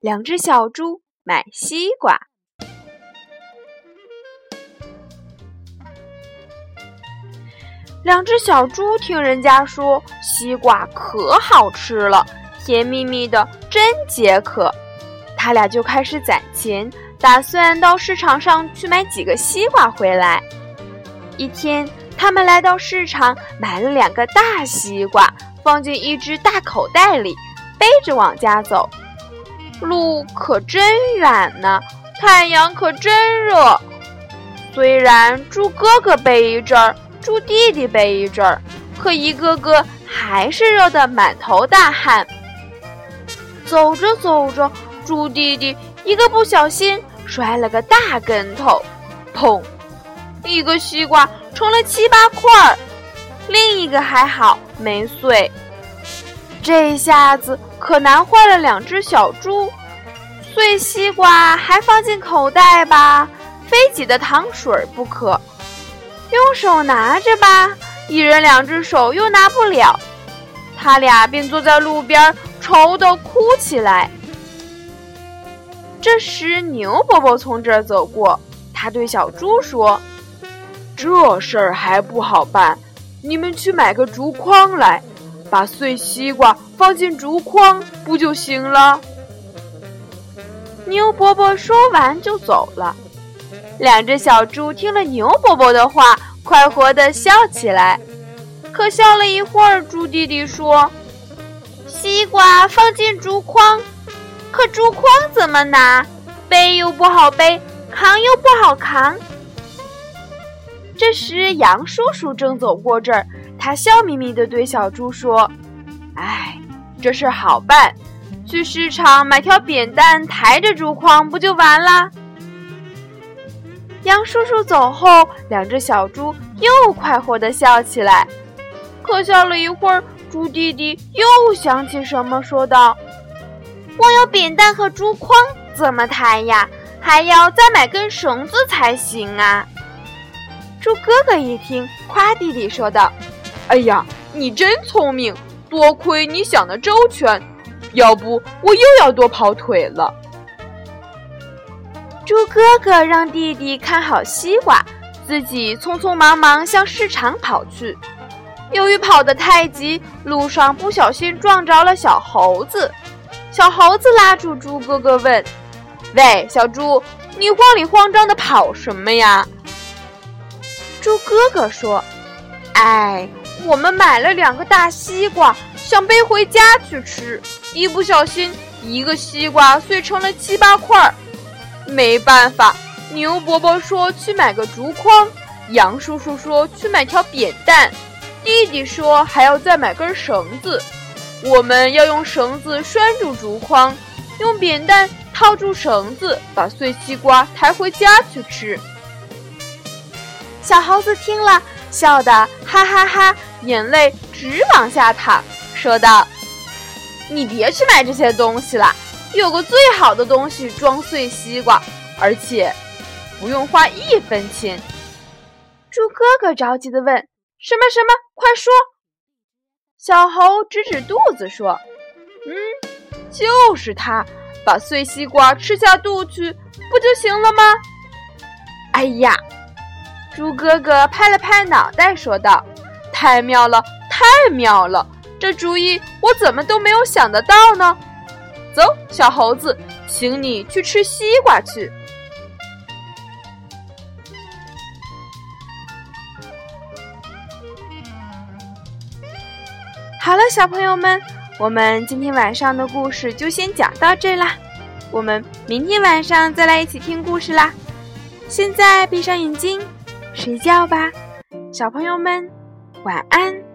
两只小猪买西瓜》。两只小猪听人家说西瓜可好吃了，甜蜜蜜的，真解渴。他俩就开始攒钱，打算到市场上去买几个西瓜回来。一天，他们来到市场，买了两个大西瓜，放进一只大口袋里。背着往家走，路可真远呢，太阳可真热。虽然猪哥哥背一阵儿，猪弟弟背一阵儿，可一个个还是热得满头大汗。走着走着，猪弟弟一个不小心摔了个大跟头，砰！一个西瓜成了七八块儿，另一个还好没碎。这一下子。可难坏了两只小猪，碎西瓜还放进口袋吧，非挤的糖水不可。用手拿着吧，一人两只手又拿不了。他俩便坐在路边，愁得哭起来。这时，牛伯伯从这儿走过，他对小猪说：“这事儿还不好办，你们去买个竹筐来。”把碎西瓜放进竹筐，不就行了？牛伯伯说完就走了。两只小猪听了牛伯伯的话，快活地笑起来。可笑了一会儿，猪弟弟说：“西瓜放进竹筐，可竹筐怎么拿？背又不好背，扛又不好扛。”这时，杨叔叔正走过这儿。他笑眯眯地对小猪说：“哎，这事好办，去市场买条扁担，抬着竹筐不就完了？”杨叔叔走后，两只小猪又快活地笑起来。可笑了一会儿，猪弟弟又想起什么，说道：“光有扁担和竹筐怎么抬呀？还要再买根绳子才行啊！”猪哥哥一听，夸弟弟说道。哎呀，你真聪明！多亏你想的周全，要不我又要多跑腿了。猪哥哥让弟弟看好西瓜，自己匆匆忙忙向市场跑去。由于跑得太急，路上不小心撞着了小猴子。小猴子拉住猪哥哥问：“喂，小猪，你慌里慌张的跑什么呀？”猪哥哥说：“哎。”我们买了两个大西瓜，想背回家去吃，一不小心，一个西瓜碎成了七八块儿。没办法，牛伯伯说去买个竹筐，杨叔叔说去买条扁担，弟弟说还要再买根绳子。我们要用绳子拴住竹筐，用扁担套住绳子，把碎西瓜抬回家去吃。小猴子听了，笑得哈哈哈。眼泪直往下淌，说道：“你别去买这些东西了，有个最好的东西装碎西瓜，而且不用花一分钱。”猪哥哥着急地问：“什么什么？快说！”小猴指指肚子说：“嗯，就是它，把碎西瓜吃下肚去，不就行了吗？”哎呀，猪哥哥拍了拍脑袋说道。太妙了，太妙了！这主意我怎么都没有想得到呢？走，小猴子，请你去吃西瓜去。好了，小朋友们，我们今天晚上的故事就先讲到这啦。我们明天晚上再来一起听故事啦。现在闭上眼睛，睡觉吧，小朋友们。晚安。